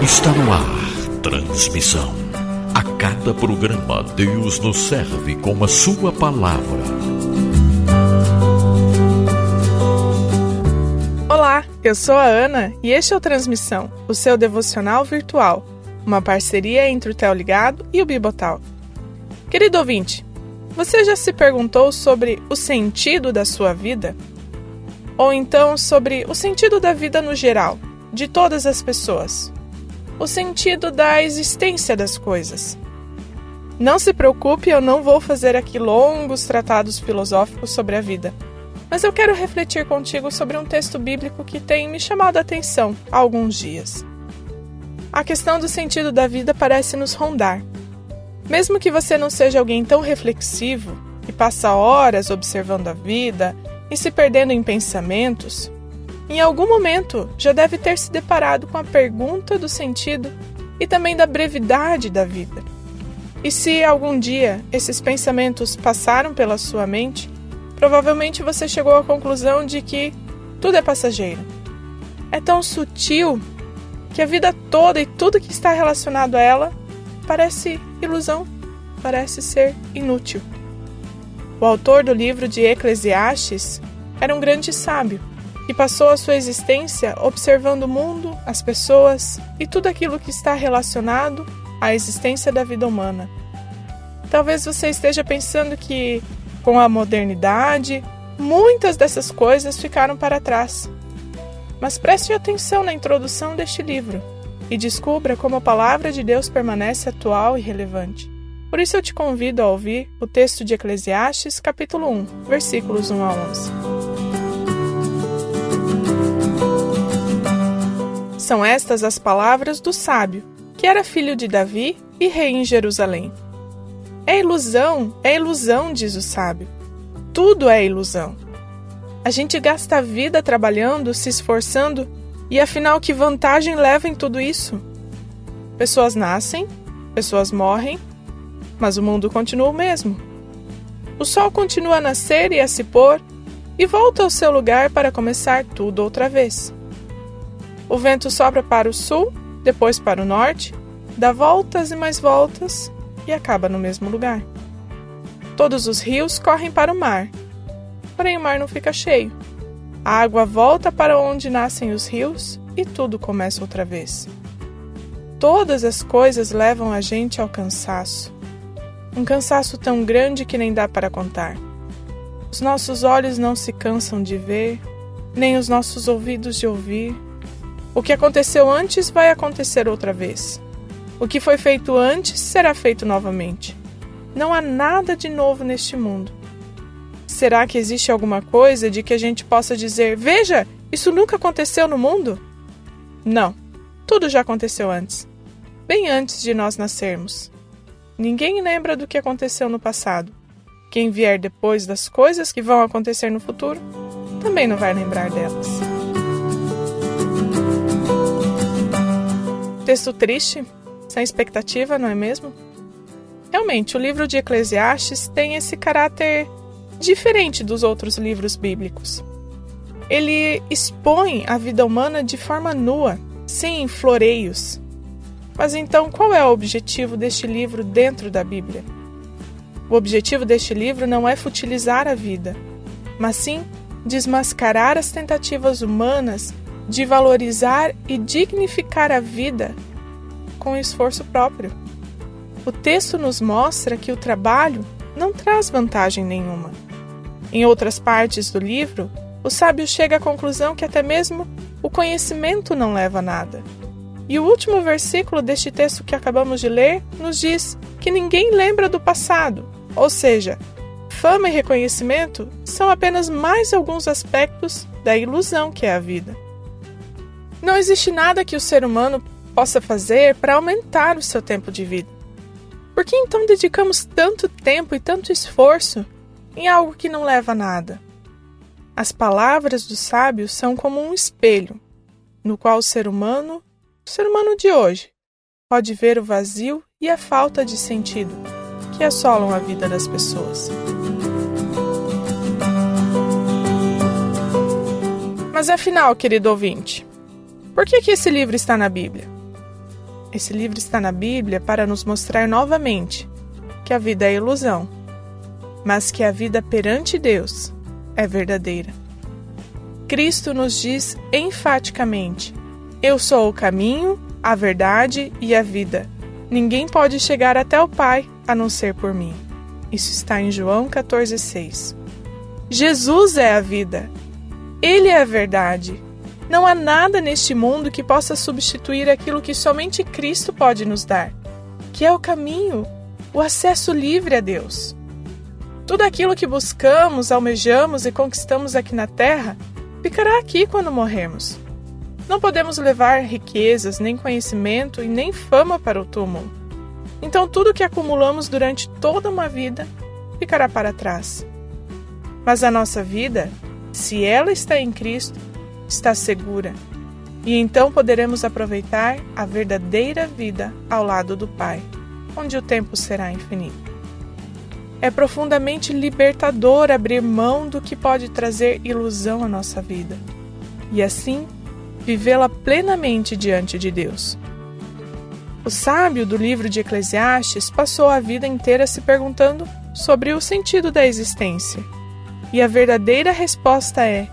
Está no ar. Transmissão. A cada programa, Deus nos serve com a Sua palavra. Olá, eu sou a Ana e este é o Transmissão, o seu devocional virtual, uma parceria entre o Tel Ligado e o Bibotal. Querido ouvinte, você já se perguntou sobre o sentido da sua vida? Ou então sobre o sentido da vida no geral, de todas as pessoas? O sentido da existência das coisas? Não se preocupe, eu não vou fazer aqui longos tratados filosóficos sobre a vida. Mas eu quero refletir contigo sobre um texto bíblico que tem me chamado a atenção há alguns dias. A questão do sentido da vida parece nos rondar. Mesmo que você não seja alguém tão reflexivo e passa horas observando a vida, e se perdendo em pensamentos, em algum momento já deve ter se deparado com a pergunta do sentido e também da brevidade da vida. E se algum dia esses pensamentos passaram pela sua mente, provavelmente você chegou à conclusão de que tudo é passageiro. É tão sutil que a vida toda e tudo que está relacionado a ela parece ilusão, parece ser inútil. O autor do livro de Eclesiastes era um grande sábio e passou a sua existência observando o mundo, as pessoas e tudo aquilo que está relacionado à existência da vida humana. Talvez você esteja pensando que, com a modernidade, muitas dessas coisas ficaram para trás. Mas preste atenção na introdução deste livro e descubra como a palavra de Deus permanece atual e relevante. Por isso eu te convido a ouvir o texto de Eclesiastes, capítulo 1, versículos 1 a 11. São estas as palavras do sábio, que era filho de Davi e rei em Jerusalém. É ilusão, é ilusão, diz o sábio. Tudo é ilusão. A gente gasta a vida trabalhando, se esforçando, e afinal, que vantagem leva em tudo isso? Pessoas nascem, pessoas morrem mas o mundo continua o mesmo. O sol continua a nascer e a se pôr e volta ao seu lugar para começar tudo outra vez. O vento sopra para o sul, depois para o norte, dá voltas e mais voltas e acaba no mesmo lugar. Todos os rios correm para o mar, porém o mar não fica cheio. A água volta para onde nascem os rios e tudo começa outra vez. Todas as coisas levam a gente ao cansaço, um cansaço tão grande que nem dá para contar. Os nossos olhos não se cansam de ver, nem os nossos ouvidos de ouvir. O que aconteceu antes vai acontecer outra vez. O que foi feito antes será feito novamente. Não há nada de novo neste mundo. Será que existe alguma coisa de que a gente possa dizer: veja, isso nunca aconteceu no mundo? Não, tudo já aconteceu antes, bem antes de nós nascermos. Ninguém lembra do que aconteceu no passado. Quem vier depois das coisas que vão acontecer no futuro também não vai lembrar delas. Texto triste, sem expectativa, não é mesmo? Realmente, o livro de Eclesiastes tem esse caráter diferente dos outros livros bíblicos. Ele expõe a vida humana de forma nua, sem floreios, mas então, qual é o objetivo deste livro dentro da Bíblia? O objetivo deste livro não é futilizar a vida, mas sim desmascarar as tentativas humanas de valorizar e dignificar a vida com esforço próprio. O texto nos mostra que o trabalho não traz vantagem nenhuma. Em outras partes do livro, o sábio chega à conclusão que até mesmo o conhecimento não leva a nada. E o último versículo deste texto que acabamos de ler nos diz que ninguém lembra do passado, ou seja, fama e reconhecimento são apenas mais alguns aspectos da ilusão que é a vida. Não existe nada que o ser humano possa fazer para aumentar o seu tempo de vida. Por que então dedicamos tanto tempo e tanto esforço em algo que não leva a nada? As palavras dos sábios são como um espelho, no qual o ser humano o ser humano de hoje pode ver o vazio e a falta de sentido que assolam a vida das pessoas. Mas afinal, querido ouvinte, Por que, que esse livro está na Bíblia? Esse livro está na Bíblia para nos mostrar novamente que a vida é ilusão, mas que a vida perante Deus é verdadeira. Cristo nos diz enfaticamente: Eu sou o caminho, a verdade e a vida. Ninguém pode chegar até o Pai a não ser por mim. Isso está em João 14,6. Jesus é a vida. Ele é a verdade. Não há nada neste mundo que possa substituir aquilo que somente Cristo pode nos dar, que é o caminho, o acesso livre a Deus. Tudo aquilo que buscamos, almejamos e conquistamos aqui na terra ficará aqui quando morrermos. Não podemos levar riquezas, nem conhecimento e nem fama para o túmulo. Então, tudo que acumulamos durante toda uma vida ficará para trás. Mas a nossa vida, se ela está em Cristo, está segura. E então poderemos aproveitar a verdadeira vida ao lado do Pai, onde o tempo será infinito. É profundamente libertador abrir mão do que pode trazer ilusão à nossa vida e assim vivê-la plenamente diante de Deus. O sábio do livro de Eclesiastes passou a vida inteira se perguntando sobre o sentido da existência. E a verdadeira resposta é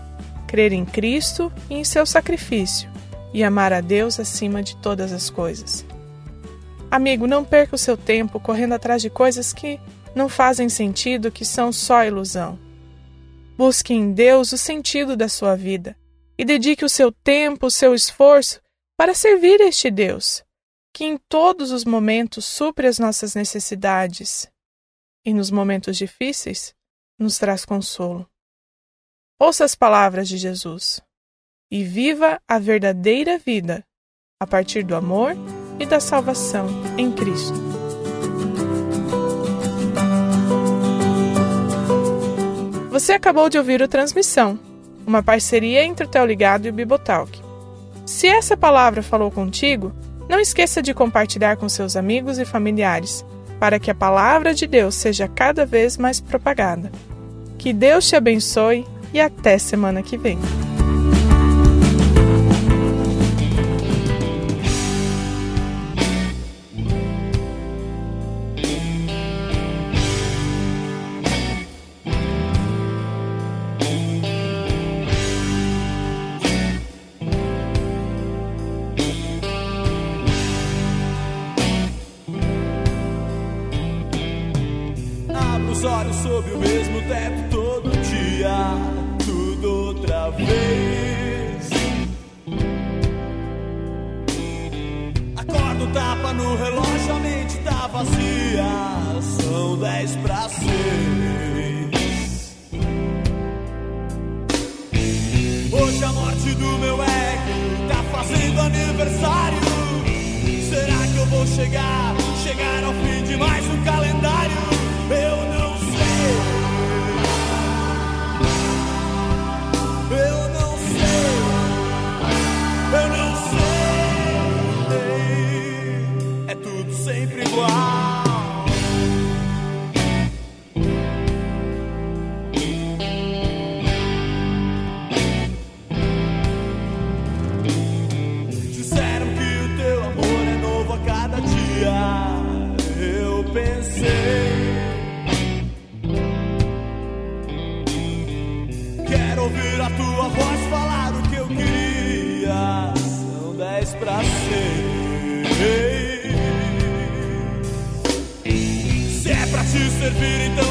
crer em Cristo e em seu sacrifício e amar a Deus acima de todas as coisas. Amigo, não perca o seu tempo correndo atrás de coisas que não fazem sentido, que são só ilusão. Busque em Deus o sentido da sua vida e dedique o seu tempo, o seu esforço para servir este Deus, que em todos os momentos supre as nossas necessidades e nos momentos difíceis nos traz consolo. Ouça as palavras de Jesus e viva a verdadeira vida a partir do amor e da salvação em Cristo. Você acabou de ouvir o Transmissão, uma parceria entre o Teoligado e o Bibotalk. Se essa palavra falou contigo, não esqueça de compartilhar com seus amigos e familiares, para que a palavra de Deus seja cada vez mais propagada. Que Deus te abençoe e até semana que vem. Os olhos sob o mesmo teto todo dia, tudo outra vez. Acordo, tapa no relógio, a mente tá vazia. São dez pra seis. Hoje a morte do meu ego tá fazendo aniversário. Será que eu vou chegar, chegar ao fim de mais um calendário? Pensei. Quero ouvir a tua voz falar o que eu queria. São dez pra seis. Se é pra te servir, então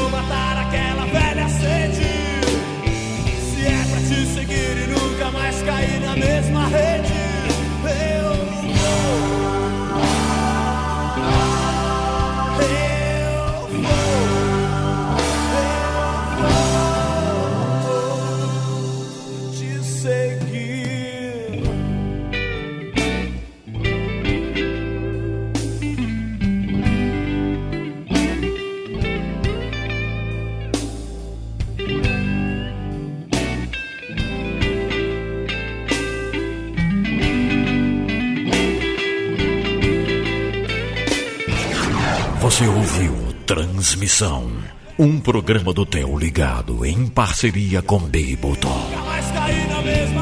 Você ouviu Transmissão, um programa do Theo Ligado em parceria com. Nunca